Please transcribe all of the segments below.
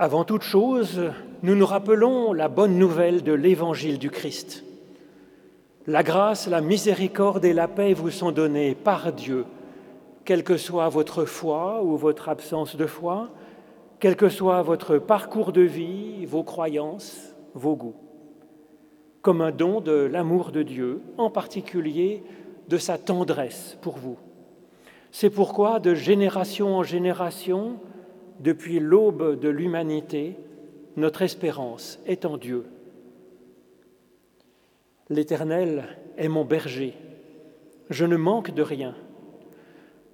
Avant toute chose, nous nous rappelons la bonne nouvelle de l'évangile du Christ. La grâce, la miséricorde et la paix vous sont données par Dieu, quelle que soit votre foi ou votre absence de foi, quel que soit votre parcours de vie, vos croyances, vos goûts, comme un don de l'amour de Dieu, en particulier de sa tendresse pour vous. C'est pourquoi, de génération en génération, depuis l'aube de l'humanité, notre espérance est en Dieu. L'Éternel est mon berger, je ne manque de rien.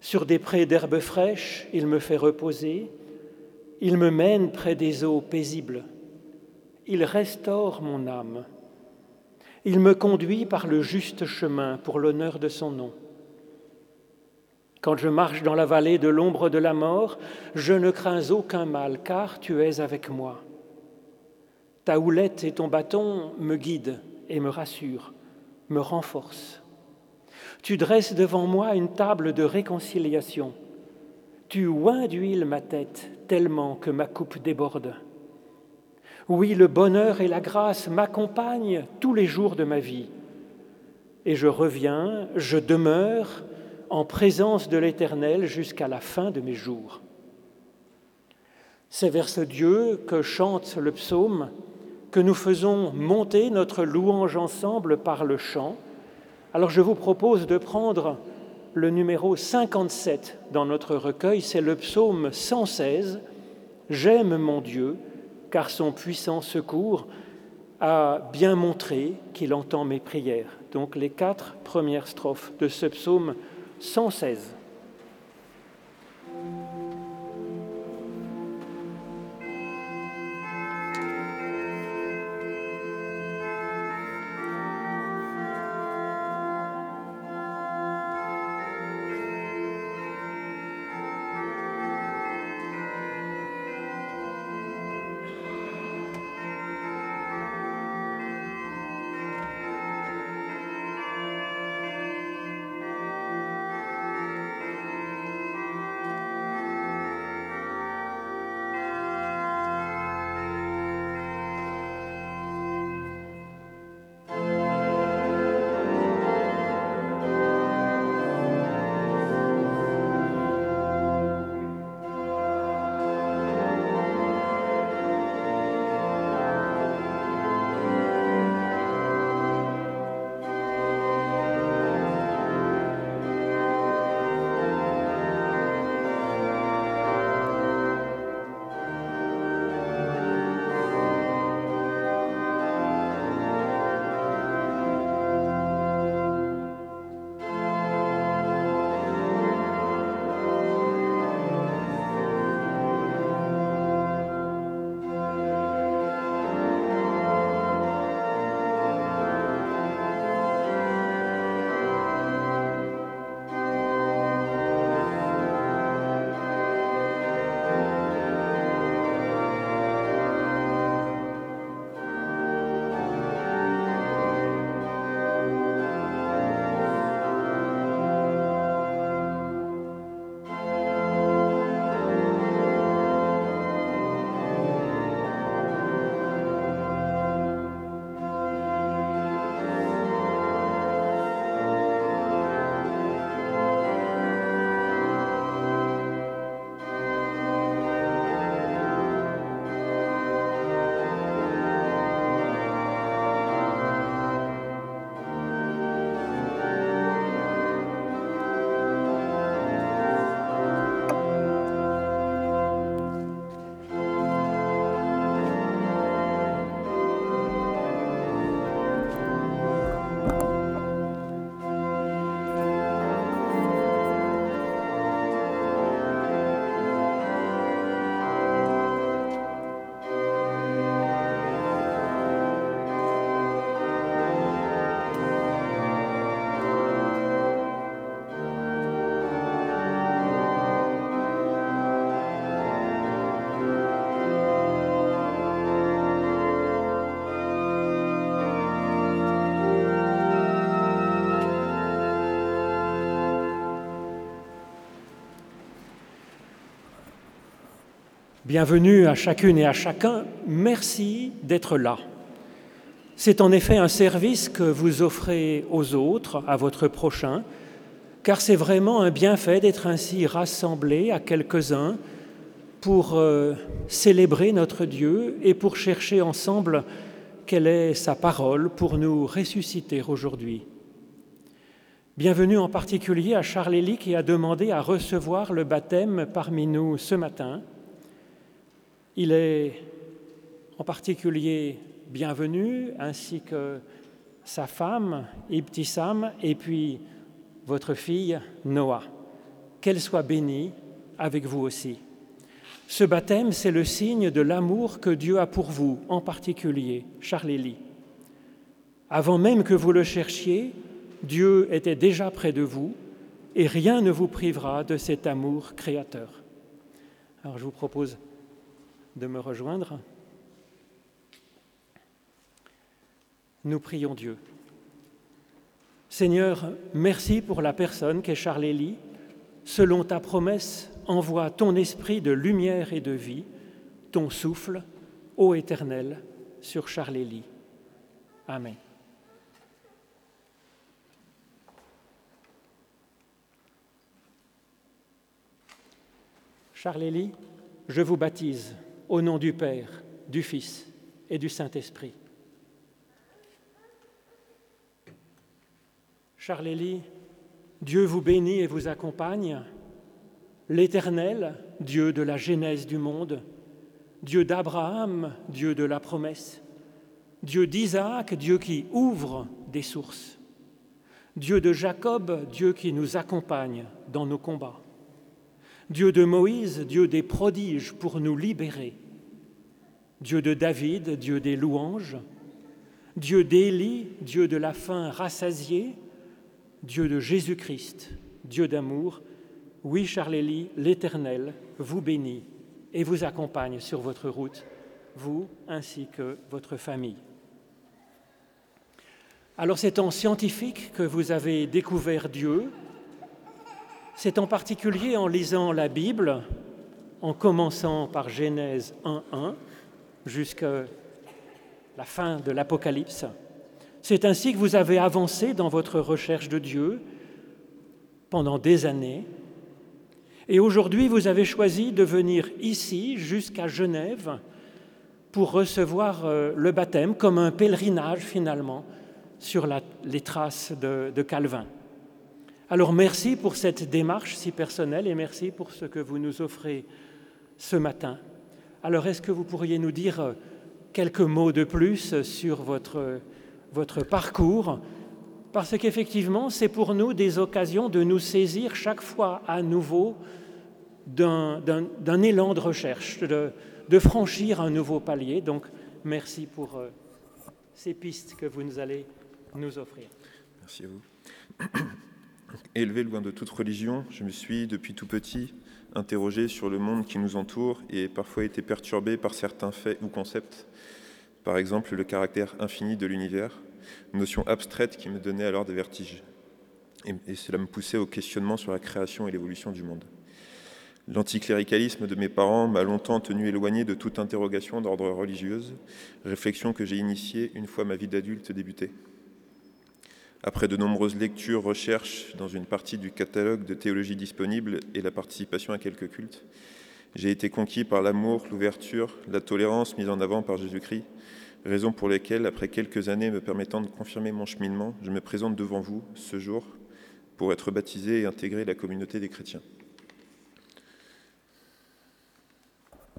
Sur des prés d'herbes fraîches, il me fait reposer, il me mène près des eaux paisibles, il restaure mon âme, il me conduit par le juste chemin pour l'honneur de son nom. Quand je marche dans la vallée de l'ombre de la mort, je ne crains aucun mal, car tu es avec moi. Ta houlette et ton bâton me guident et me rassurent, me renforcent. Tu dresses devant moi une table de réconciliation. Tu oins d'huile ma tête tellement que ma coupe déborde. Oui, le bonheur et la grâce m'accompagnent tous les jours de ma vie. Et je reviens, je demeure en présence de l'Éternel jusqu'à la fin de mes jours. C'est vers ce Dieu que chante le psaume, que nous faisons monter notre louange ensemble par le chant. Alors je vous propose de prendre le numéro 57 dans notre recueil, c'est le psaume 116, J'aime mon Dieu, car son puissant secours a bien montré qu'il entend mes prières. Donc les quatre premières strophes de ce psaume 116. Bienvenue à chacune et à chacun. Merci d'être là. C'est en effet un service que vous offrez aux autres, à votre prochain, car c'est vraiment un bienfait d'être ainsi rassemblés à quelques-uns pour euh, célébrer notre Dieu et pour chercher ensemble quelle est sa parole pour nous ressusciter aujourd'hui. Bienvenue en particulier à Charles Élie qui a demandé à recevoir le baptême parmi nous ce matin. Il est en particulier bienvenu, ainsi que sa femme, Ibtissam, et puis votre fille, Noah. Qu'elle soit bénie avec vous aussi. Ce baptême, c'est le signe de l'amour que Dieu a pour vous, en particulier, Charlélie. Avant même que vous le cherchiez, Dieu était déjà près de vous et rien ne vous privera de cet amour créateur. Alors je vous propose de me rejoindre. Nous prions Dieu. Seigneur, merci pour la personne qu'est Charles Élie. Selon ta promesse, envoie ton esprit de lumière et de vie, ton souffle, ô Éternel, sur Charles Élie. Amen. Charles Élie, je vous baptise au nom du Père, du Fils et du Saint-Esprit. Charles Élie, Dieu vous bénit et vous accompagne, l'Éternel, Dieu de la genèse du monde, Dieu d'Abraham, Dieu de la promesse, Dieu d'Isaac, Dieu qui ouvre des sources, Dieu de Jacob, Dieu qui nous accompagne dans nos combats. Dieu de Moïse, Dieu des prodiges pour nous libérer, Dieu de David, Dieu des louanges, Dieu d'Élie, Dieu de la faim rassasiée, Dieu de Jésus-Christ, Dieu d'amour, oui, Charles Élie, l'Éternel vous bénit et vous accompagne sur votre route, vous ainsi que votre famille. Alors c'est en scientifique que vous avez découvert Dieu, c'est en particulier en lisant la Bible, en commençant par Genèse 1.1 jusqu'à la fin de l'Apocalypse. C'est ainsi que vous avez avancé dans votre recherche de Dieu pendant des années. Et aujourd'hui, vous avez choisi de venir ici, jusqu'à Genève, pour recevoir euh, le baptême comme un pèlerinage finalement sur les traces de Calvin. Alors merci pour cette démarche si personnelle et merci pour ce que vous nous offrez ce matin. Alors est-ce que vous pourriez nous dire euh, quelques mots de plus sur votre, parcours? Parce qu'effectivement, c'est pour nous des occasions de nous saisir chaque fois à nouveau d'un élan de recherche, de, de, franchir un nouveau palier. Donc merci pour euh, ces pistes que vous nous allez nous offrir. Merci à vous. Élevé loin de toute religion, je me suis, depuis tout petit, interrogé sur le monde qui nous entoure et parfois été perturbé par certains faits ou concepts. Par exemple, le caractère infini de l'univers, notion abstraite qui me donnait alors des vertiges. Et, cela me poussait au questionnement sur la création et l'évolution du monde. L'anticléricalisme de mes parents m'a longtemps tenu éloigné de toute interrogation d'ordre religieuse, réflexion que j'ai initiée une fois ma vie d'adulte débutée. Après de nombreuses lectures, recherches dans une partie du catalogue de théologie disponible et la participation à quelques cultes, j'ai été conquis par l'amour, l'ouverture, la tolérance mise en avant par Jésus-Christ, raison pour lesquelles, après quelques années me permettant de confirmer mon cheminement, je me présente devant vous ce jour pour être baptisé et intégrer la communauté des chrétiens.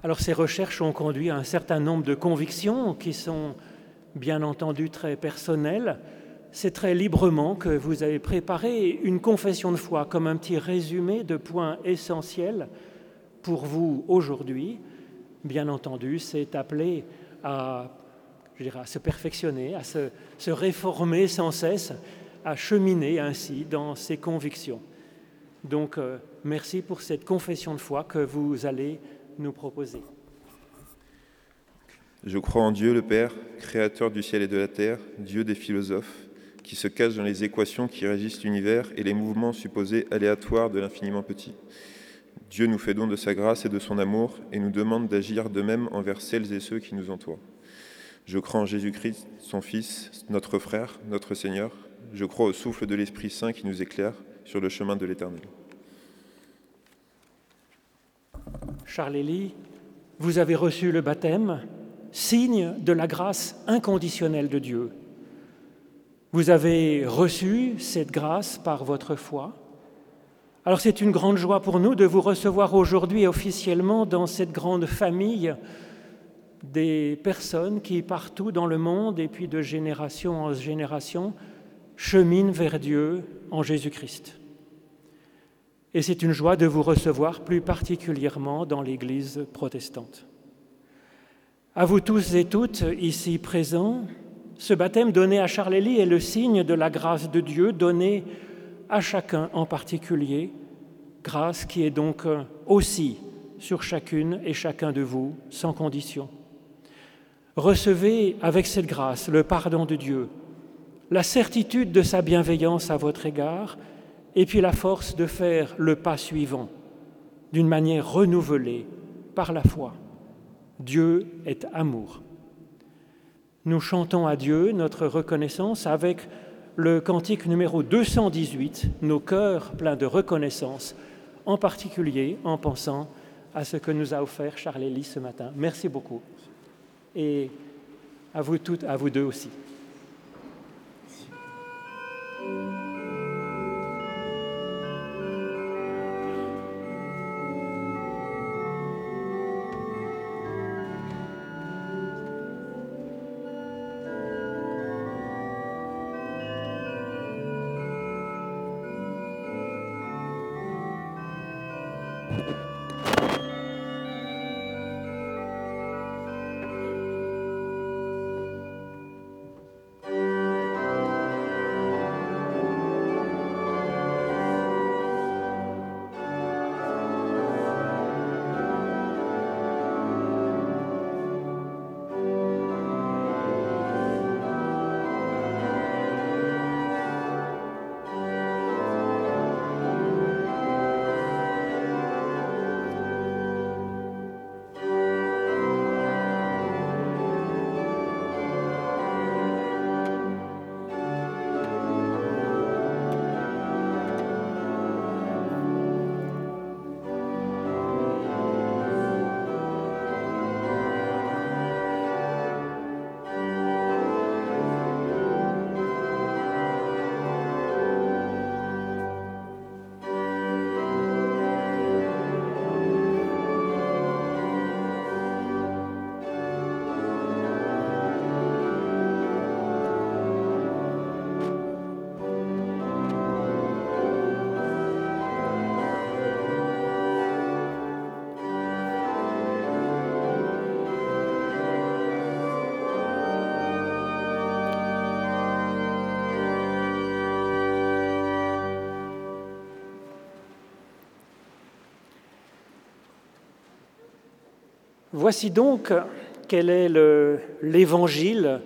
Alors ces recherches ont conduit à un certain nombre de convictions qui sont bien entendu très personnelles, c'est très librement que vous avez préparé une confession de foi comme un petit résumé de points essentiels pour vous aujourd'hui. Bien entendu, c'est appelé à, se perfectionner, à se, réformer sans cesse, à cheminer ainsi dans ses convictions. Donc, euh, merci pour cette confession de foi que vous allez nous proposer. Je crois en Dieu le Père, créateur du ciel et de la terre, Dieu des philosophes qui se cache dans les équations qui régissent l'univers et les mouvements supposés aléatoires de l'infiniment petit. Dieu nous fait don de sa grâce et de son amour et nous demande d'agir de même envers celles et ceux qui nous entourent. Je crois en Jésus-Christ, son Fils, notre frère, notre Seigneur. Je crois au souffle de l'Esprit Saint qui nous éclaire sur le chemin de l'Éternel. Charles Élie, vous avez reçu le baptême, signe de la grâce inconditionnelle de Dieu. Vous avez reçu cette grâce par votre foi. Alors c'est une grande joie pour nous de vous recevoir aujourd'hui officiellement dans cette grande famille des personnes qui partout dans le monde et puis de génération en génération cheminent vers Dieu en Jésus-Christ. Et c'est une joie de vous recevoir plus particulièrement dans l'Église protestante. À vous tous et toutes ici présents, ce baptême donné à Charlélie est le signe de la grâce de Dieu donnée à chacun en particulier, grâce qui est donc aussi sur chacune et chacun de vous, sans condition. Recevez avec cette grâce le pardon de Dieu, la certitude de sa bienveillance à votre égard, et puis la force de faire le pas suivant d'une manière renouvelée par la foi. Dieu est amour. Nous chantons à Dieu notre reconnaissance avec le cantique numéro 218, nos cœurs pleins de reconnaissance, en particulier en pensant à ce que nous a offert Charles Élie ce matin. Merci beaucoup. Et à vous toutes, à vous deux aussi. Voici donc quel est l'évangile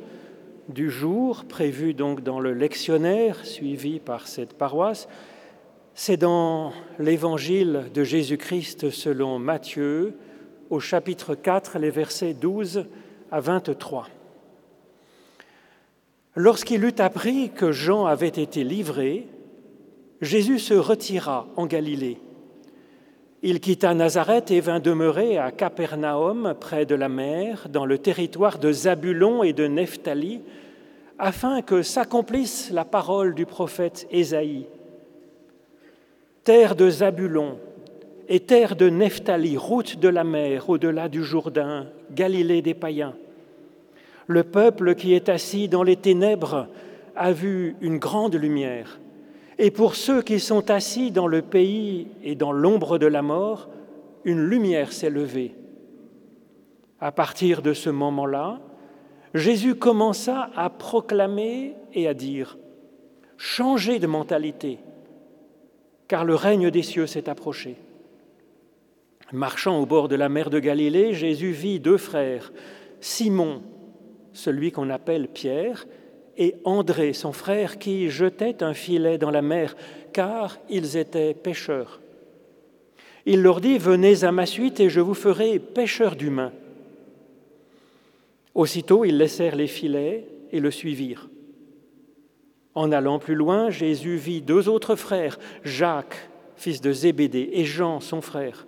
du jour prévu donc dans le lectionnaire suivi par cette paroisse. C'est dans l'évangile de Jésus-Christ selon Matthieu au chapitre 4, les versets 12 à 23. Lorsqu'il eut appris que Jean avait été livré, Jésus se retira en Galilée il quitta Nazareth et vint demeurer à Capernaum, près de la mer, dans le territoire de Zabulon et de Nephtali, afin que s'accomplisse la parole du prophète Ésaïe. Terre de Zabulon et terre de Nephtali, route de la mer au-delà du Jourdain, Galilée des païens. Le peuple qui est assis dans les ténèbres a vu une grande lumière. Et pour ceux qui sont assis dans le pays et dans l'ombre de la mort, une lumière s'est levée. À partir de ce moment-là, Jésus commença à proclamer et à dire, changez de mentalité, car le règne des cieux s'est approché. Marchant au bord de la mer de Galilée, Jésus vit deux frères, Simon, celui qu'on appelle Pierre, et André, son frère, qui jetait un filet dans la mer, car ils étaient pêcheurs. Il leur dit, Venez à ma suite et je vous ferai pêcheurs d'humains. Aussitôt, ils laissèrent les filets et le suivirent. En allant plus loin, Jésus vit deux autres frères, Jacques, fils de Zébédée, et Jean, son frère,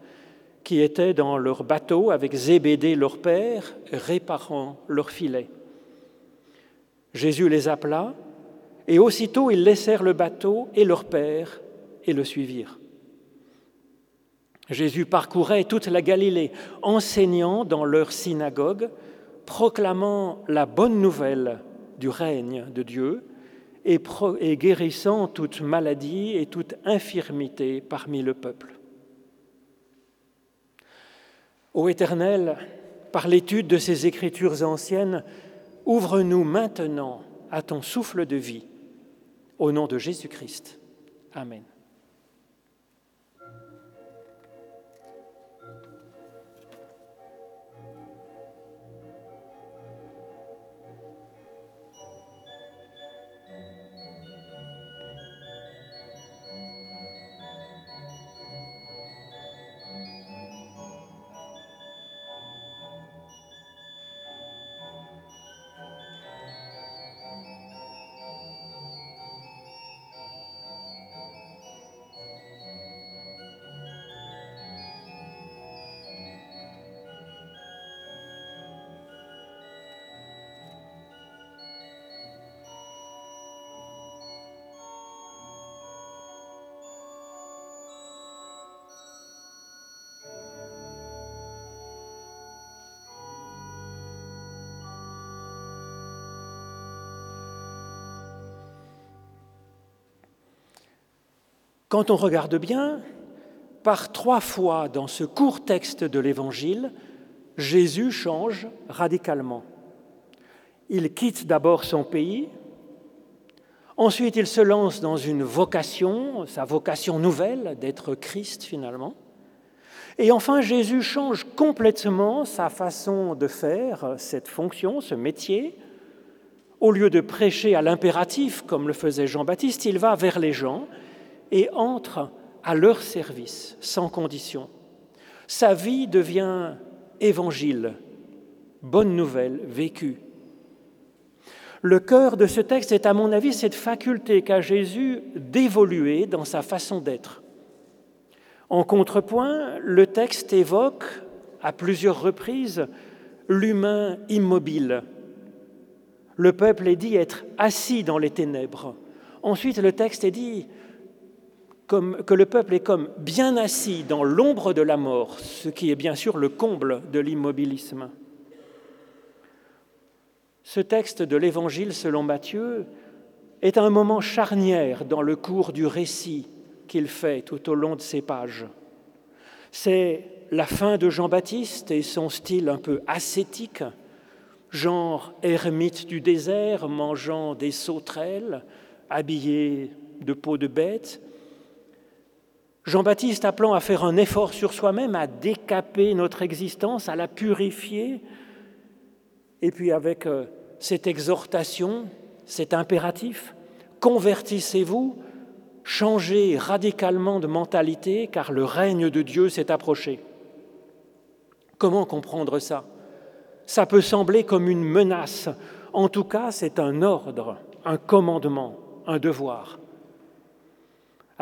qui étaient dans leur bateau avec Zébédée, leur père, réparant leurs filets. Jésus les appela, et aussitôt ils laissèrent le bateau et leur père et le suivirent. Jésus parcourait toute la Galilée, enseignant dans leur synagogue, proclamant la bonne nouvelle du règne de Dieu et, guérissant toute maladie et toute infirmité parmi le peuple. Ô Éternel, par l'étude de ces écritures anciennes, ouvre-nous maintenant à ton souffle de vie. Au nom de Jésus-Christ. Amen. Quand on regarde bien, par trois fois dans ce court texte de l'Évangile, Jésus change radicalement. Il quitte d'abord son pays, ensuite il se lance dans une vocation, sa vocation nouvelle d'être Christ finalement, et enfin Jésus change complètement sa façon de faire cette fonction, ce métier. Au lieu de prêcher à l'impératif comme le faisait Jean-Baptiste, il va vers les gens et entre à leur service sans condition. Sa vie devient évangile, bonne nouvelle vécue. Le cœur de ce texte est, à mon avis, cette faculté qu'a Jésus d'évoluer dans sa façon d'être. En contrepoint, le texte évoque à plusieurs reprises l'humain immobile. Le peuple est dit être assis dans les ténèbres. Ensuite, le texte est dit que le peuple est comme bien assis dans l'ombre de la mort, ce qui est bien sûr le comble de l'immobilisme. Ce texte de l'Évangile selon Matthieu est un moment charnière dans le cours du récit qu'il fait tout au long de ces pages. C'est la fin de Jean-Baptiste et son style un peu ascétique, genre ermite du désert, mangeant des sauterelles, habillé de peau de bête, Jean-Baptiste appelant à faire un effort sur soi-même, à décaper notre existence, à la purifier, et puis avec euh, cette exhortation, cet impératif, convertissez-vous, changez radicalement de mentalité, car le règne de Dieu s'est approché. Comment comprendre ça? Ça peut sembler comme une menace, en tout cas c'est un ordre, un commandement, un devoir.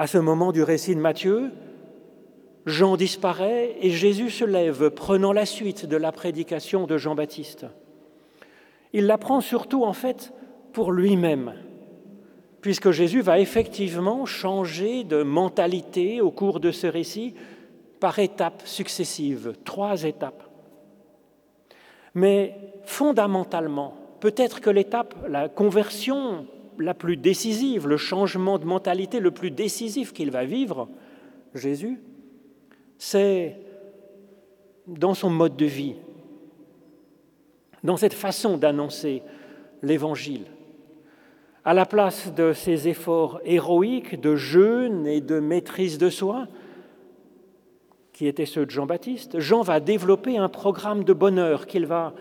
À ce moment du récit de Matthieu, Jean disparaît et Jésus se lève, prenant la suite de la prédication de Jean-Baptiste. Il la prend surtout en fait pour lui-même, puisque Jésus va effectivement changer de mentalité au cours de ce récit par étapes successives, trois étapes. Mais fondamentalement, peut-être que l'étape, la conversion la plus décisive, le changement de mentalité le plus décisif qu'il va vivre, Jésus, c'est dans son mode de vie, dans cette façon d'annoncer l'Évangile. À la place de ses efforts héroïques de jeûne et de maîtrise de soi, qui étaient ceux de Jean-Baptiste, Jean va développer un programme de bonheur qu'il va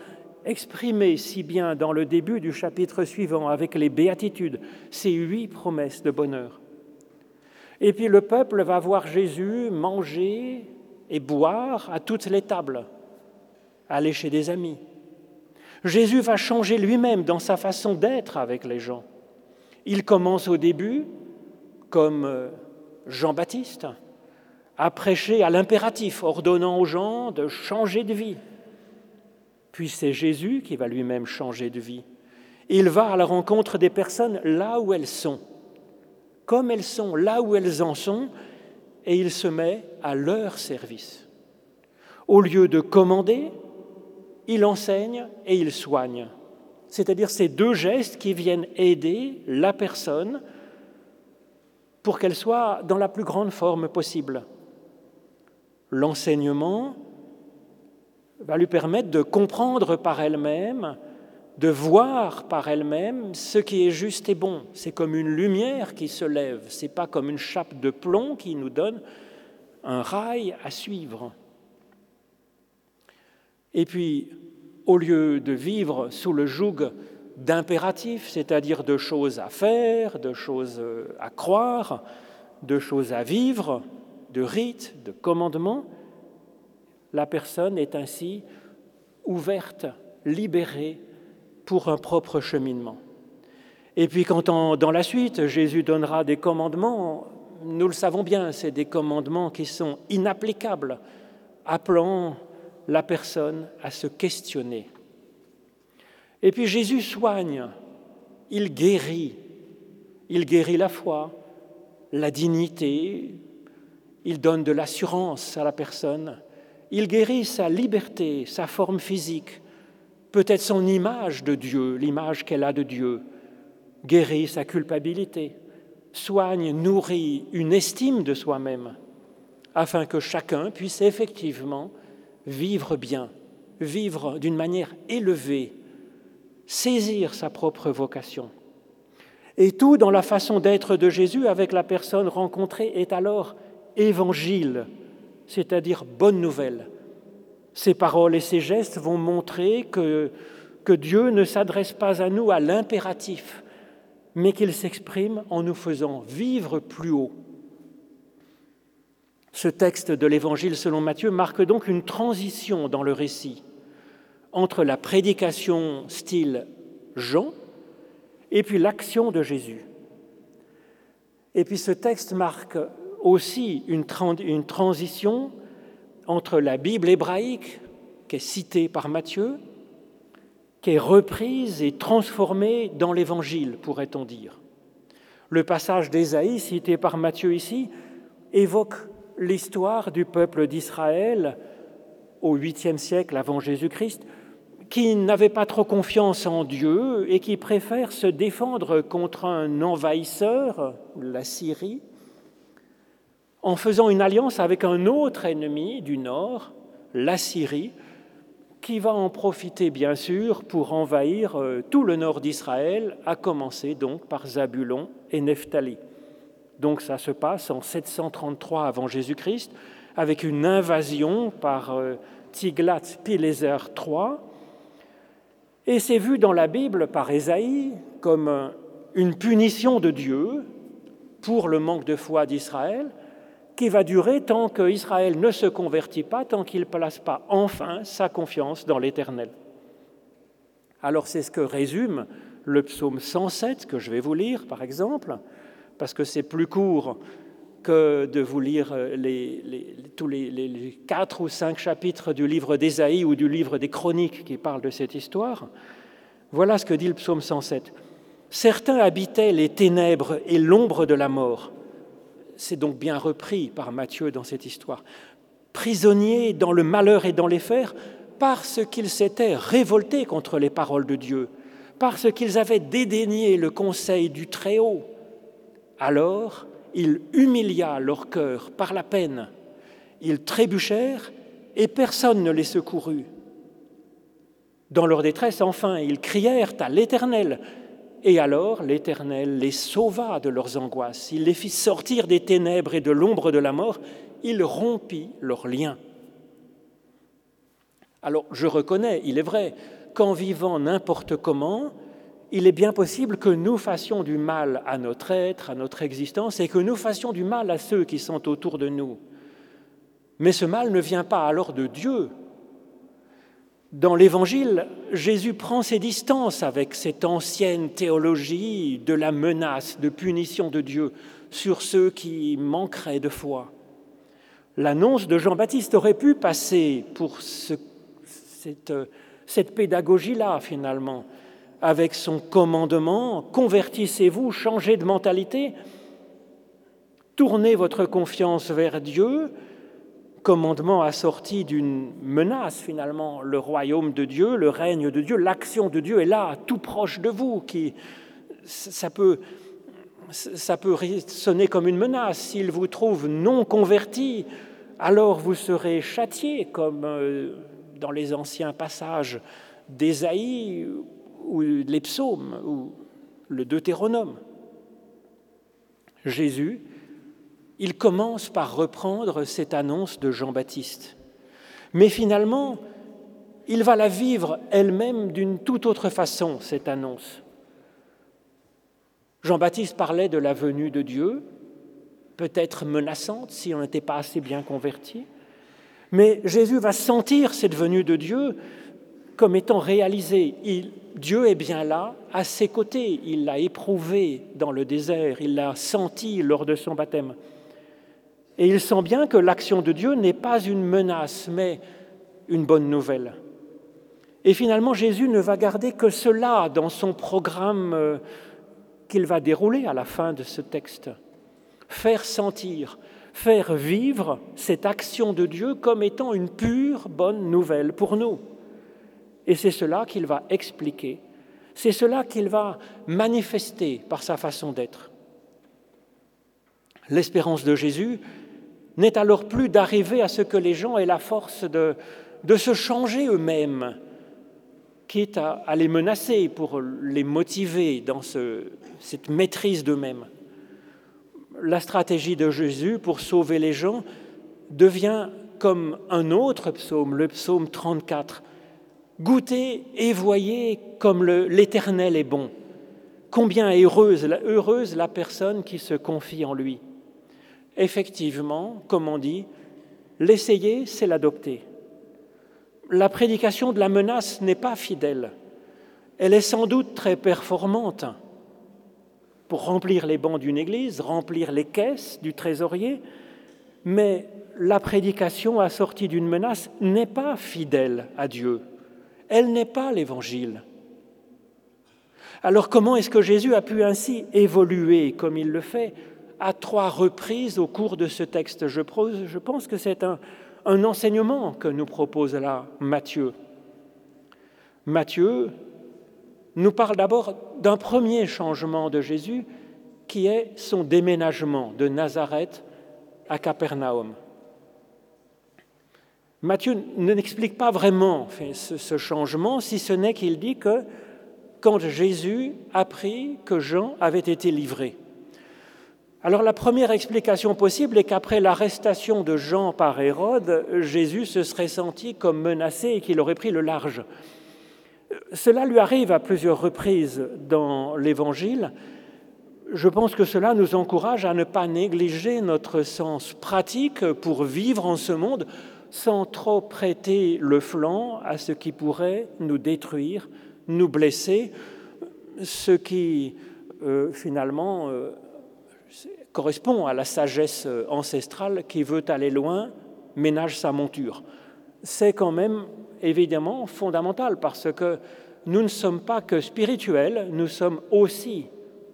exprimé si bien dans le début du chapitre suivant avec les béatitudes, ces huit promesses de bonheur. Et puis le peuple va voir Jésus manger et boire à toutes les tables, aller chez des amis. Jésus va changer lui-même dans sa façon d'être avec les gens. Il commence au début comme euh, Jean-Baptiste, à prêcher à l'impératif, ordonnant aux gens de changer de vie. Puis c'est Jésus qui va lui-même changer de vie. Il va à la rencontre des personnes là où elles sont, comme elles sont, là où elles en sont, et il se met à leur service. Au lieu de commander, il enseigne et il soigne. C'est-à-dire ces deux gestes qui viennent aider la personne pour qu'elle soit dans la plus grande forme possible. L'enseignement va lui permettre de comprendre par elle-même, de voir par elle-même ce qui est juste et bon. C'est comme une lumière qui se lève, c'est pas comme une chape de plomb qui nous donne un rail à suivre. Et puis, au lieu de vivre sous le joug d'impératifs, c'est-à-dire de choses à faire, de choses à croire, de choses à vivre, de rites, de commandements, la personne est ainsi ouverte, libérée pour un propre cheminement. Et puis quand dans la suite, Jésus donnera des commandements, nous le savons bien, c'est des commandements qui sont inapplicables, appelant la personne à se questionner. Et puis Jésus soigne, il guérit, il guérit la foi, la dignité, il donne de l'assurance à la personne, il guérit sa liberté, sa forme physique, peut-être son image de Dieu, l'image qu'elle a de Dieu, guérit sa culpabilité, soigne, nourrit une estime de soi-même, afin que chacun puisse effectivement vivre bien, vivre d'une manière élevée, saisir sa propre vocation. Et tout dans la façon d'être de Jésus avec la personne rencontrée est alors évangile, c'est-à-dire bonne nouvelle. Ses paroles et ses gestes vont montrer que, que Dieu ne s'adresse pas à nous à l'impératif, mais qu'il s'exprime en nous faisant vivre plus haut, ce texte de l'Évangile selon Matthieu marque donc une transition dans le récit entre la prédication style Jean et puis l'action de Jésus. Et puis ce texte marque aussi une, transition entre la Bible hébraïque, qui est citée par Matthieu, qui est reprise et transformée dans l'Évangile, pourrait-on dire. Le passage d'Ésaïe cité par Matthieu ici évoque l'histoire du peuple d'Israël au 8e siècle avant Jésus-Christ, qui n'avait pas trop confiance en Dieu et qui préfère se défendre contre un envahisseur, la Syrie, en faisant une alliance avec un autre ennemi du nord, la Syrie, qui va en profiter bien sûr pour envahir euh, tout le nord d'Israël, à commencer donc par Zabulon et Nephtali. Donc ça se passe en 733 avant Jésus-Christ, avec une invasion par euh, Tiglath-Pileser III. Et c'est vu dans la Bible par Ésaïe comme une punition de Dieu pour le manque de foi d'Israël, qui va durer tant qu'Israël ne se convertit pas, tant qu'il ne place pas enfin sa confiance dans l'Éternel. Alors c'est ce que résume le psaume 107 que je vais vous lire, par exemple parce que c'est plus court que de vous lire tous les, quatre ou cinq chapitres du livre d'Ésaïe ou du livre des Chroniques qui parlent de cette histoire. Voilà ce que dit le psaume 107. Certains habitaient les ténèbres et l'ombre de la mort. C'est donc bien repris par Matthieu dans cette histoire. Prisonniers dans le malheur et dans les fers, parce qu'ils s'étaient révoltés contre les paroles de Dieu, parce qu'ils avaient dédaigné le conseil du Très-Haut alors il humilia leur cœur par la peine. Ils trébuchèrent et personne ne les secourut. Dans leur détresse, enfin, ils crièrent à l'Éternel. Et alors l'Éternel les sauva de leurs angoisses. Il les fit sortir des ténèbres et de l'ombre de la mort. Il rompit leurs liens. Alors je reconnais, il est vrai, qu'en vivant n'importe comment, il est bien possible que nous fassions du mal à notre être, à notre existence, et que nous fassions du mal à ceux qui sont autour de nous. Mais ce mal ne vient pas alors de Dieu. Dans l'Évangile, Jésus prend ses distances avec cette ancienne théologie de la menace, de punition de Dieu sur ceux qui manqueraient de foi. L'annonce de Jean-Baptiste aurait pu passer pour cette, cette pédagogie-là, finalement, avec son commandement, convertissez-vous, changez de mentalité, tournez votre confiance vers Dieu, commandement assorti d'une menace finalement, le royaume de Dieu, le règne de Dieu, l'action de Dieu est là, tout proche de vous, qui ça peut ça peut sonner comme une menace. S'il vous trouve non converti, alors vous serez châtié, comme euh, dans les anciens passages d'Ésaïe ou les psaumes ou le Deutéronome. Jésus, il commence par reprendre cette annonce de Jean-Baptiste. Mais finalement, il va la vivre elle-même d'une toute autre façon, cette annonce. Jean-Baptiste parlait de la venue de Dieu, peut-être menaçante si on n'était pas assez bien converti, mais Jésus va sentir cette venue de Dieu comme étant réalisée. Dieu est bien là, à ses côtés. Il l'a éprouvé dans le désert, il l'a senti lors de son baptême. Et il sent bien que l'action de Dieu n'est pas une menace, mais une bonne nouvelle. Et finalement, Jésus ne va garder que cela dans son programme euh, qu'il va dérouler à la fin de ce texte. Faire sentir, faire vivre cette action de Dieu comme étant une pure bonne nouvelle pour nous. Et c'est cela qu'il va expliquer, c'est cela qu'il va manifester par sa façon d'être. L'espérance de Jésus n'est alors plus d'arriver à ce que les gens aient la force de, de se changer eux-mêmes, quitte à, les menacer pour les motiver dans ce, cette maîtrise d'eux-mêmes. La stratégie de Jésus pour sauver les gens devient comme un autre psaume, le psaume 34, Goûtez et voyez comme l'Éternel est bon. Combien heureuse la personne qui se confie en lui. Effectivement, comme on dit, l'essayer, c'est l'adopter. La prédication de la menace n'est pas fidèle. Elle est sans doute très performante pour remplir les bancs d'une église, remplir les caisses du trésorier, mais la prédication assortie d'une menace n'est pas fidèle à Dieu elle n'est pas l'Évangile. Alors comment est-ce que Jésus a pu ainsi évoluer comme il le fait à trois reprises au cours de ce texte je, pense que c'est un, enseignement que nous propose là Matthieu. Matthieu nous parle d'abord d'un premier changement de Jésus qui est son déménagement de Nazareth à Capernaum. Matthieu n'explique pas vraiment ce, changement, si ce n'est qu'il dit que quand Jésus apprit que Jean avait été livré. Alors la première explication possible est qu'après l'arrestation de Jean par Hérode, Jésus se serait senti comme menacé et qu'il aurait pris le large. Cela lui arrive à plusieurs reprises dans l'Évangile. Je pense que cela nous encourage à ne pas négliger notre sens pratique pour vivre en ce monde sans trop prêter le flanc à ce qui pourrait nous détruire, nous blesser, ce qui euh, finalement euh, correspond à la sagesse ancestrale qui veut aller loin, ménage sa monture. C'est quand même évidemment fondamental parce que nous ne sommes pas que spirituels, nous sommes aussi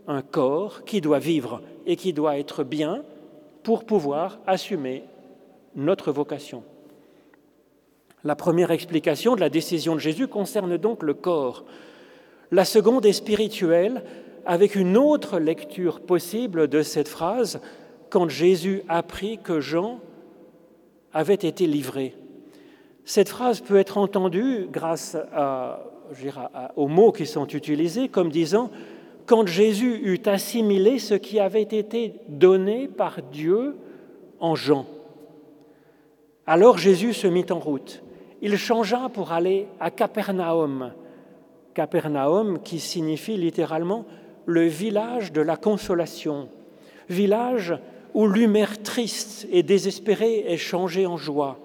un corps qui doit vivre et qui doit être bien pour pouvoir assumer notre vocation. La première explication de la décision de Jésus concerne donc le corps. La seconde est spirituelle, avec une autre lecture possible de cette phrase, quand Jésus apprit que Jean avait été livré. Cette phrase peut être entendue grâce aux mots qui sont utilisés comme disant quand Jésus eut assimilé ce qui avait été donné par Dieu en Jean. Alors Jésus se mit en route il changea pour aller à Capernaum. Capernaum qui signifie littéralement le village de la consolation, village où l'humeur triste et désespérée est changée en joie,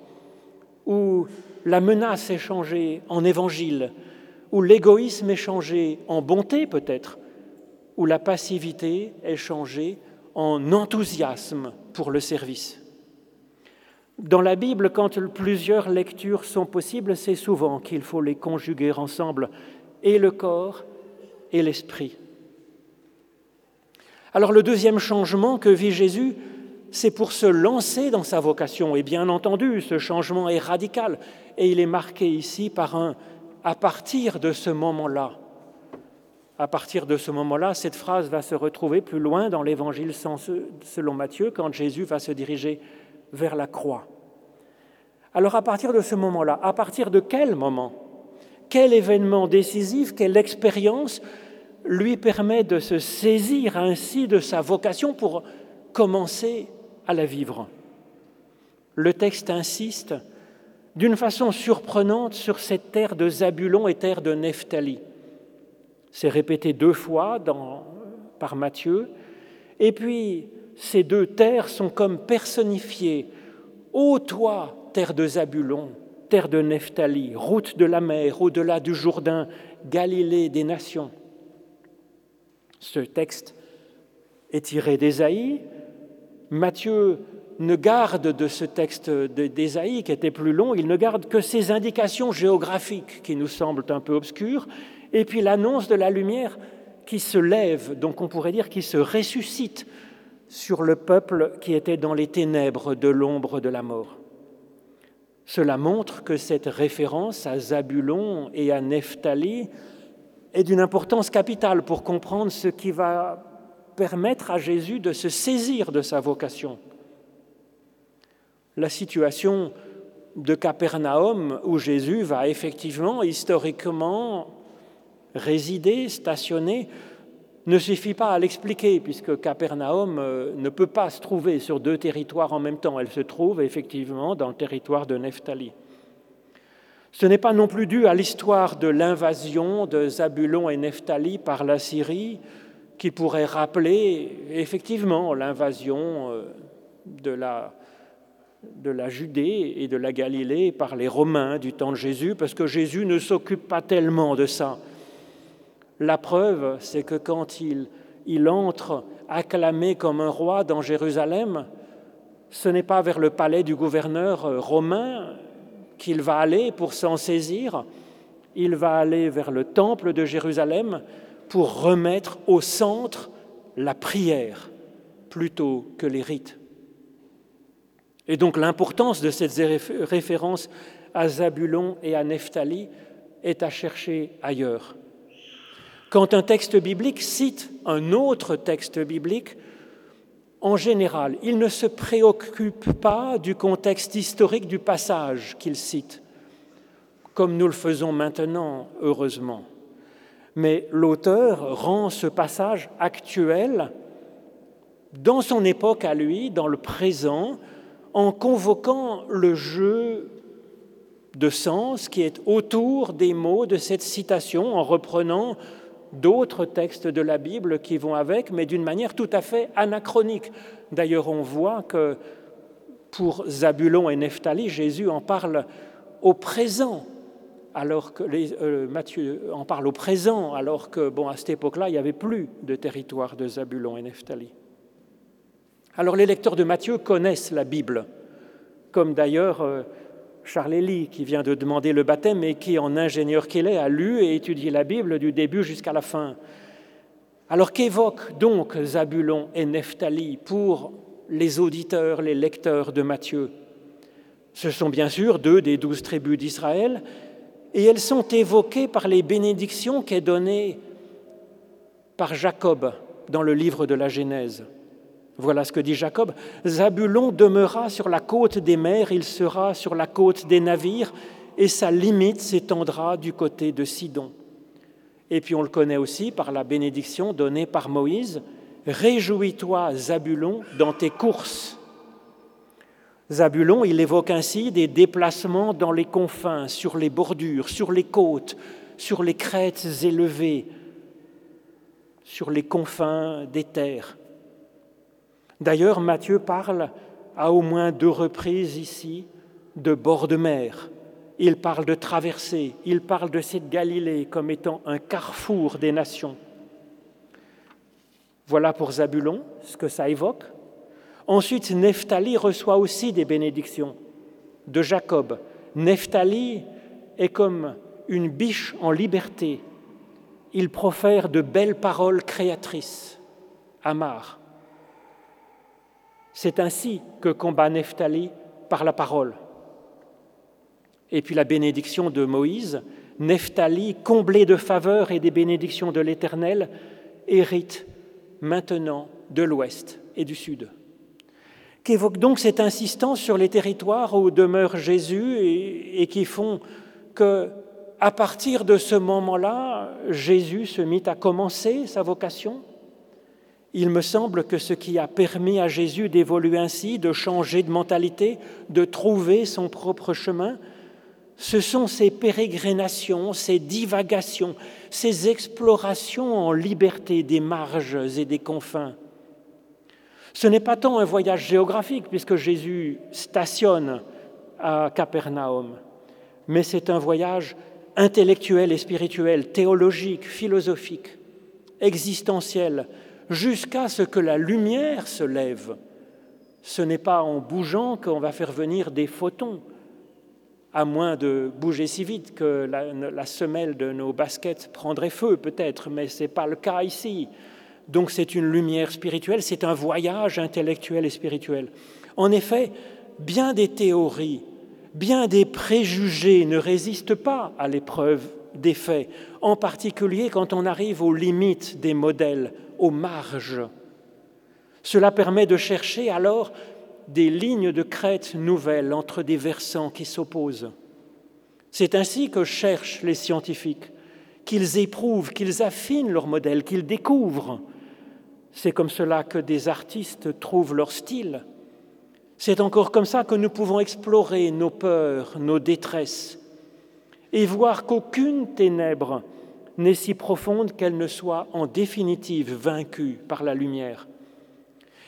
où la menace est changée en évangile, où l'égoïsme est changé en bonté peut-être, où la passivité est changée en enthousiasme pour le service. Dans la Bible, quand plusieurs lectures sont possibles, c'est souvent qu'il faut les conjuguer ensemble, et le corps et l'esprit. Alors le deuxième changement que vit Jésus, c'est pour se lancer dans sa vocation. Et bien entendu, ce changement est radical et il est marqué ici par un à partir de ce moment-là. À partir de ce moment-là, cette phrase va se retrouver plus loin dans l'évangile selon Matthieu, quand Jésus va se diriger vers la croix. Alors à partir de ce moment-là, à partir de quel moment? Quel événement décisif, quelle expérience lui permet de se saisir ainsi de sa vocation pour commencer à la vivre. Le texte insiste d'une façon surprenante sur cette terre de Zabulon et terre de Nephtali. C'est répété deux fois par Matthieu. Et puis, ces deux terres sont comme personnifiées. Ô toi, terre de Zabulon, terre de Nephtali, route de la mer, au-delà du Jourdain, Galilée des nations. Ce texte est tiré d'Ésaïe. Matthieu ne garde de ce texte d'Ésaïe, qui était plus long, il ne garde que ces indications géographiques qui nous semblent un peu obscures, et puis l'annonce de la lumière qui se lève, donc on pourrait dire qui se ressuscite sur le peuple qui était dans les ténèbres de l'ombre de la mort. Cela montre que cette référence à Zabulon et à Nephtali est d'une importance capitale pour comprendre ce qui va permettre à Jésus de se saisir de sa vocation. La situation de Capernaum, où Jésus va effectivement, historiquement, résider, stationner, ne suffit pas à l'expliquer, puisque Capernaum euh, ne peut pas se trouver sur deux territoires en même temps. Elle se trouve effectivement dans le territoire de Nephtali. Ce n'est pas non plus dû à l'histoire de l'invasion de Zabulon et Nephtali par la Syrie, qui pourrait rappeler effectivement l'invasion euh, de la, Judée et de la Galilée par les Romains du temps de Jésus, parce que Jésus ne s'occupe pas tellement de ça. La preuve, c'est que quand il, il entre acclamé comme un roi dans Jérusalem, ce n'est pas vers le palais du gouverneur euh, romain, qu'il va aller pour s'en saisir. Il va aller vers le temple de Jérusalem pour remettre au centre la prière plutôt que les rites. Et donc l'importance de cette référence à Zabulon et à Nephtali est à chercher ailleurs. Quand un texte biblique cite un autre texte biblique, en général, il ne se préoccupe pas du contexte historique du passage qu'il cite, comme nous le faisons maintenant, heureusement. Mais l'auteur rend ce passage actuel dans son époque à lui, dans le présent, en convoquant le jeu de sens qui est autour des mots de cette citation, en reprenant d'autres textes de la Bible qui vont avec, mais d'une manière tout à fait anachronique. D'ailleurs, on voit que pour Zabulon et Nephtali, Jésus en parle au présent, alors que euh, Matthieu en parle au présent, alors que bon, à cette époque-là, il n'y avait plus de territoire de Zabulon et Nephtali. Alors les lecteurs de Matthieu connaissent la Bible, comme d'ailleurs euh, Charles Elie, qui vient de demander le baptême et qui, en ingénieur qu'il est, a lu et étudié la Bible du début jusqu'à la fin. Alors qu'évoquent donc Zabulon et Nephtali pour les auditeurs, les lecteurs de Matthieu? Ce sont bien sûr deux des douze tribus d'Israël, et elles sont évoquées par les bénédictions qu'est données par Jacob dans le livre de la Genèse. Voilà ce que dit Jacob. Zabulon demeura sur la côte des mers, il sera sur la côte des navires, et sa limite s'étendra du côté de Sidon. Et puis on le connaît aussi par la bénédiction donnée par Moïse. Réjouis-toi, Zabulon, dans tes courses. Zabulon, il évoque ainsi des déplacements dans les confins, sur les bordures, sur les côtes, sur les crêtes élevées, sur les confins des terres. D'ailleurs, Matthieu parle à au moins deux reprises ici de bord de mer. Il parle de traversée, il parle de cette Galilée comme étant un carrefour des nations. Voilà pour Zabulon ce que ça évoque. Ensuite, Nephtali reçoit aussi des bénédictions de Jacob. Nephtali est comme une biche en liberté. Il profère de belles paroles créatrices. Amar. C'est ainsi que combat Nephtali par la parole. Et puis la bénédiction de Moïse, Nephtali, comblé de faveurs et des bénédictions de l'Éternel, hérite maintenant de l'ouest et du sud. Qu'évoque donc cette insistance sur les territoires où demeure Jésus et, et qui font que, à partir de ce moment-là, Jésus se mit à commencer sa vocation? Il me semble que ce qui a permis à Jésus d'évoluer ainsi, de changer de mentalité, de trouver son propre chemin, ce sont ces pérégrinations, ces divagations, ces explorations en liberté des marges et des confins. Ce n'est pas tant un voyage géographique, puisque Jésus stationne à Capernaum, mais c'est un voyage intellectuel et spirituel, théologique, philosophique, existentiel, jusqu'à ce que la lumière se lève. Ce n'est pas en bougeant qu'on va faire venir des photons, à moins de bouger si vite que la, semelle de nos baskets prendrait feu peut-être, mais ce n'est pas le cas ici. Donc c'est une lumière spirituelle, c'est un voyage intellectuel et spirituel. En effet, bien des théories, bien des préjugés ne résistent pas à l'épreuve des faits, en particulier quand on arrive aux limites des modèles aux marges. Cela permet de chercher alors des lignes de crête nouvelles entre des versants qui s'opposent. C'est ainsi que cherchent les scientifiques, qu'ils éprouvent, qu'ils affinent leur modèle, qu'ils découvrent. C'est comme cela que des artistes trouvent leur style. C'est encore comme ça que nous pouvons explorer nos peurs, nos détresses, et voir qu'aucune ténèbre n'est si profonde qu'elle ne soit en définitive vaincue par la lumière.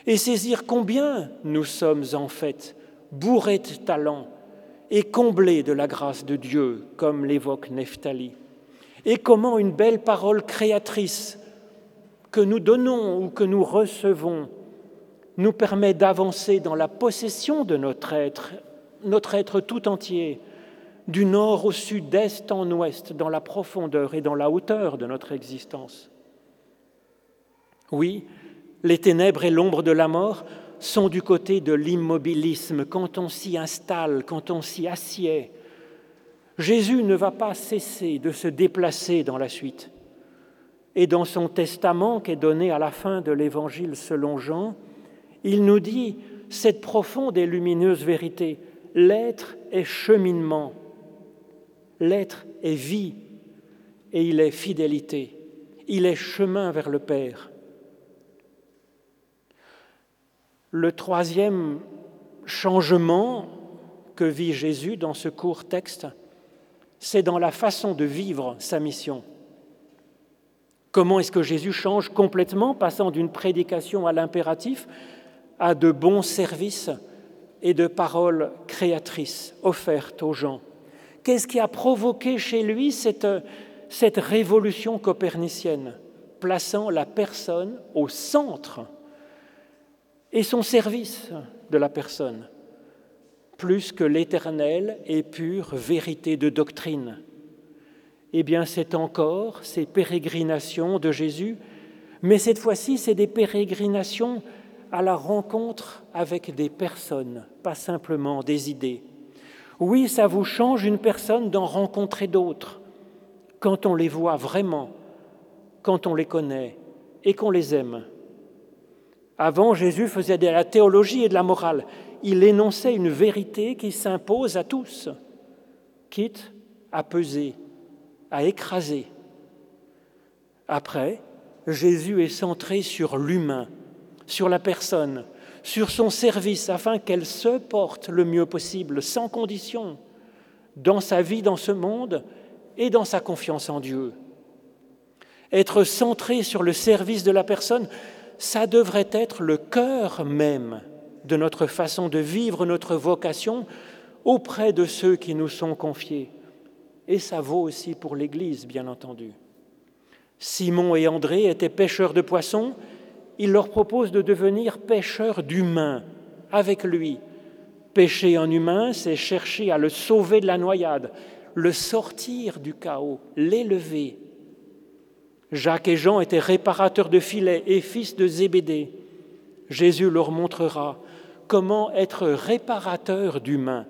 Et saisir combien nous sommes en fait bourrés de talent et comblés de la grâce de Dieu, comme l'évoque Nephtali. Et comment une belle parole créatrice que nous donnons ou que nous recevons nous permet d'avancer dans la possession de notre être, notre être tout entier, du nord au sud, d'est en ouest, dans la profondeur et dans la hauteur de notre existence. Oui, les ténèbres et l'ombre de la mort sont du côté de l'immobilisme quand on s'y installe, quand on s'y assied. Jésus ne va pas cesser de se déplacer dans la suite. Et dans son testament qui est donné à la fin de l'Évangile selon Jean, il nous dit cette profonde et lumineuse vérité, l'être est cheminement, L'être est vie et il est fidélité. Il est chemin vers le Père. Le troisième changement que vit Jésus dans ce court texte, c'est dans la façon de vivre sa mission. Comment est-ce que Jésus change complètement, passant d'une prédication à l'impératif à de bons services et de paroles créatrices offertes aux gens. Qu'est-ce qui a provoqué chez lui cette, révolution copernicienne, plaçant la personne au centre et son service de la personne, plus que l'éternelle et pure vérité de doctrine? Eh bien, c'est encore ces pérégrinations de Jésus, mais cette fois-ci, c'est des pérégrinations à la rencontre avec des personnes, pas simplement des idées. Oui, ça vous change une personne d'en rencontrer d'autres quand on les voit vraiment, quand on les connaît et qu'on les aime. Avant, Jésus faisait de la théologie et de la morale. Il énonçait une vérité qui s'impose à tous, quitte à peser, à écraser. Après, Jésus est centré sur l'humain, sur la personne, sur son service afin qu'elle se porte le mieux possible, sans condition, dans sa vie dans ce monde et dans sa confiance en Dieu. Être centré sur le service de la personne, ça devrait être le cœur même de notre façon de vivre notre vocation auprès de ceux qui nous sont confiés. Et ça vaut aussi pour l'Église, bien entendu. Simon et André étaient pêcheurs de poissons, il leur propose de devenir pêcheurs d'humains avec lui. Pêcher en humain, c'est chercher à le sauver de la noyade, le sortir du chaos, l'élever. Jacques et Jean étaient réparateurs de filets et fils de Zébédée. Jésus leur montrera comment être réparateur d'humains,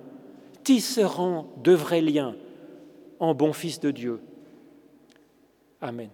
tisserand de vrais liens en bon fils de Dieu. Amen.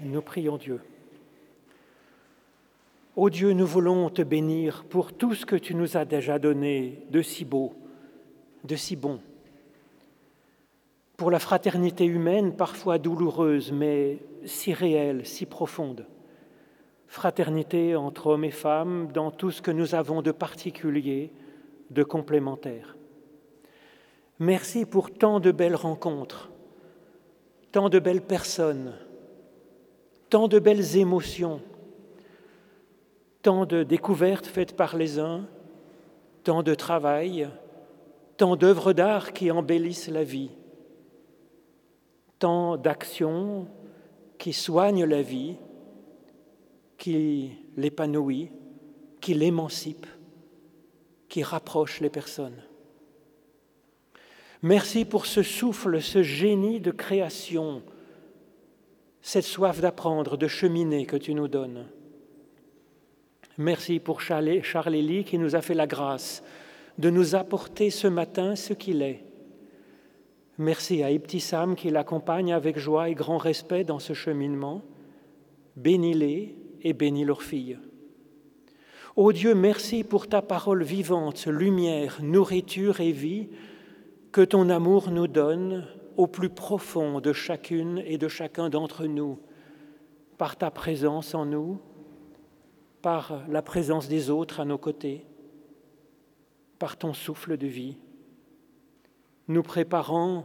Nous prions Dieu. Ô Dieu, nous voulons te bénir pour tout ce que tu nous as déjà donné de si beau, de si bon. Pour la fraternité humaine, parfois douloureuse, mais si réelle, si profonde. Fraternité entre hommes et femmes dans tout ce que nous avons de particulier, de complémentaire. Merci pour tant de belles rencontres, tant de belles personnes, tant de belles émotions, tant de découvertes faites par les uns, tant de travail, tant d'œuvres d'art qui embellissent la vie, tant d'actions qui soignent la vie, qui l'épanouit, qui l'émancipe, qui rapproche les personnes. Merci pour ce souffle, ce génie de création, cette soif d'apprendre, de cheminer que tu nous donnes. Merci pour Charles Élie qui nous a fait la grâce de nous apporter ce matin ce qu'il est. Merci à Ibtissam qui l'accompagne avec joie et grand respect dans ce cheminement. Bénis-les et bénis leurs filles. Ô Dieu, merci pour ta parole vivante, lumière, nourriture et vie que ton amour nous donne au plus profond de chacune et de chacun d'entre nous, par ta présence en nous, par la présence des autres à nos côtés, par ton souffle de vie, nous préparant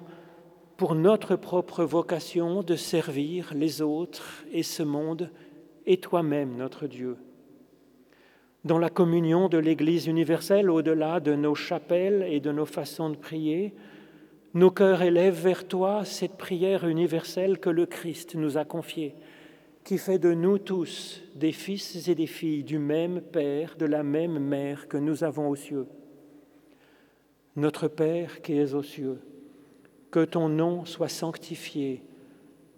pour notre propre vocation de servir les autres et ce monde et toi-même, notre Dieu. Dans la communion de l'Église universelle, au-delà de nos chapelles et de nos façons de prier, nos cœurs élèvent vers toi cette prière universelle que le Christ nous a confiée qui fait de nous tous des fils et des filles du même Père, de la même Mère que nous avons aux cieux. Notre Père qui es aux cieux, que ton nom soit sanctifié,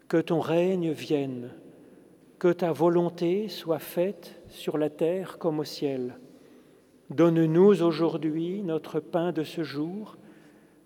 que ton règne vienne, que ta volonté soit faite sur la terre comme au ciel. Donne-nous aujourd'hui notre pain de ce jour,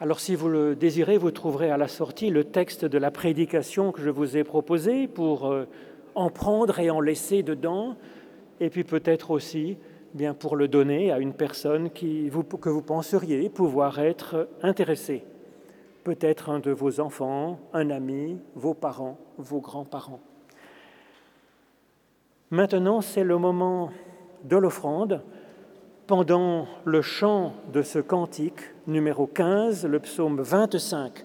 Alors si vous le désirez, vous trouverez à la sortie le texte de la prédication que je vous ai proposé pour euh, en prendre et en laisser dedans et puis peut-être aussi bien pour le donner à une personne que vous penseriez pouvoir être intéressée. Peut-être un de vos enfants, un ami, vos parents, vos grands-parents. Maintenant, c'est le moment de l'offrande. Pendant le chant de ce cantique, numéro 15, le psaume 25,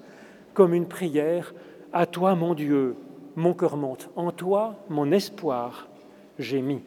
comme une prière, À toi, mon Dieu, mon cœur monte, en toi, mon espoir, j'ai mis.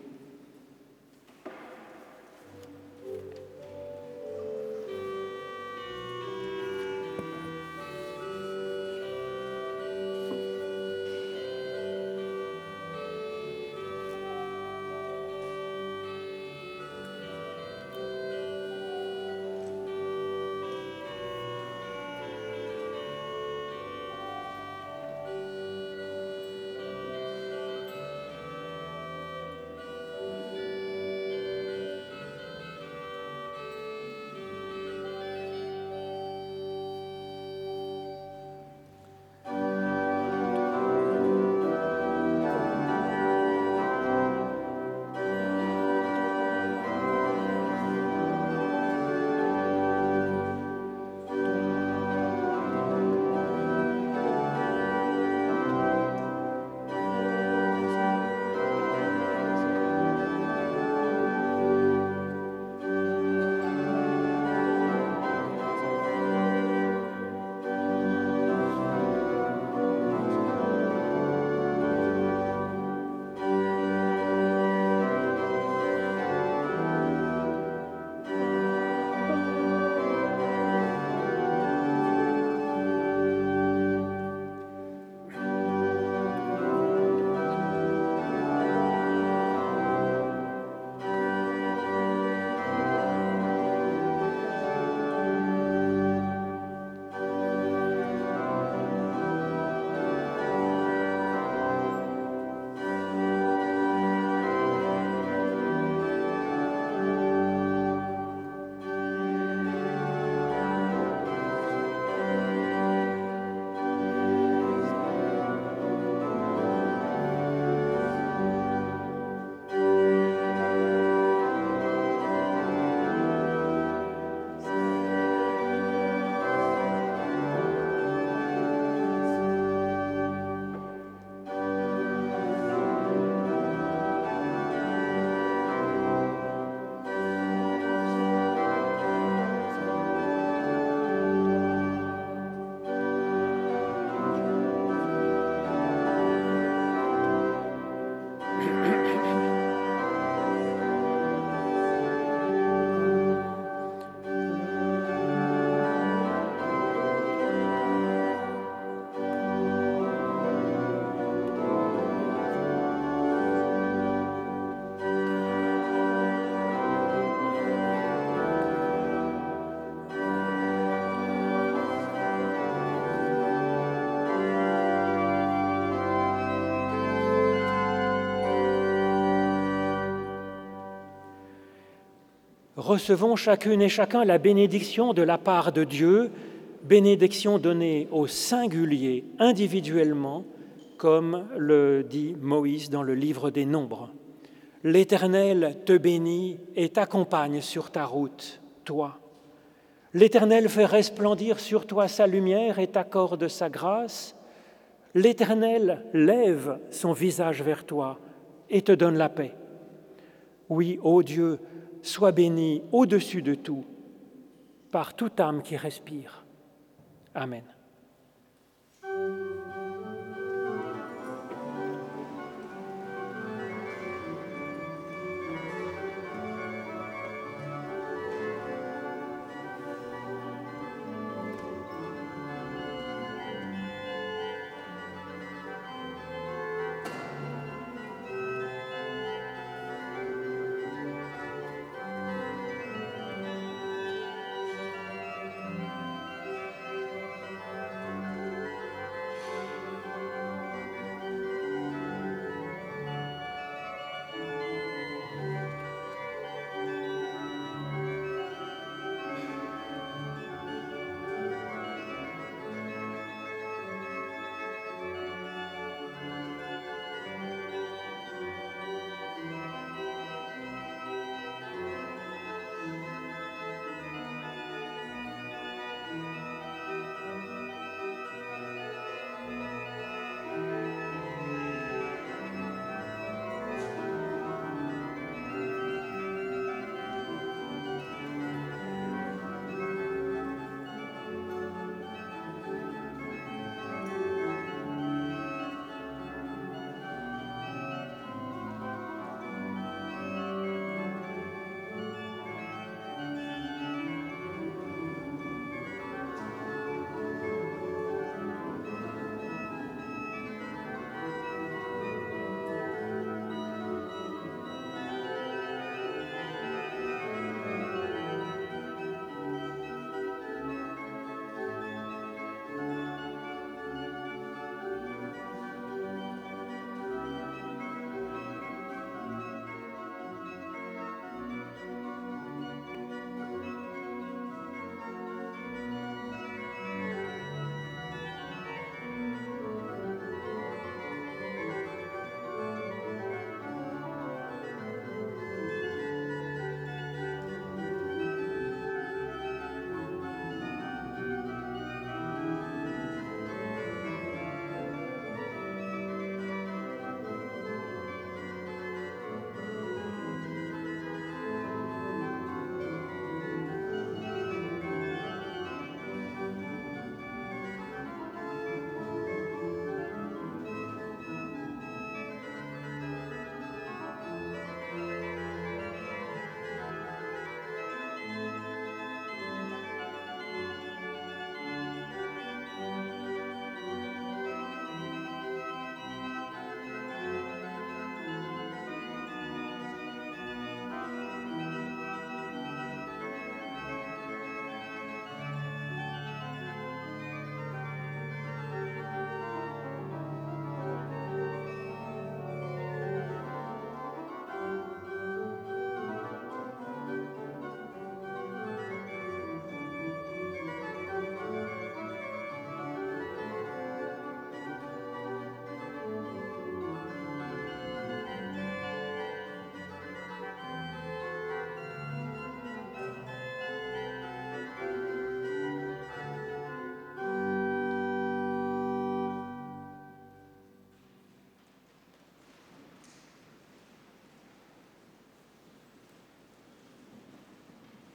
Recevons chacune et chacun la bénédiction de la part de Dieu, bénédiction donnée au singulier, individuellement, comme le dit Moïse dans le livre des Nombres. L'Éternel te bénit et t'accompagne sur ta route, toi. L'Éternel fait resplendir sur toi sa lumière et t'accorde sa grâce. L'Éternel lève son visage vers toi et te donne la paix. Oui, ô Dieu, sois béni au-dessus de tout par toute âme qui respire. Amen.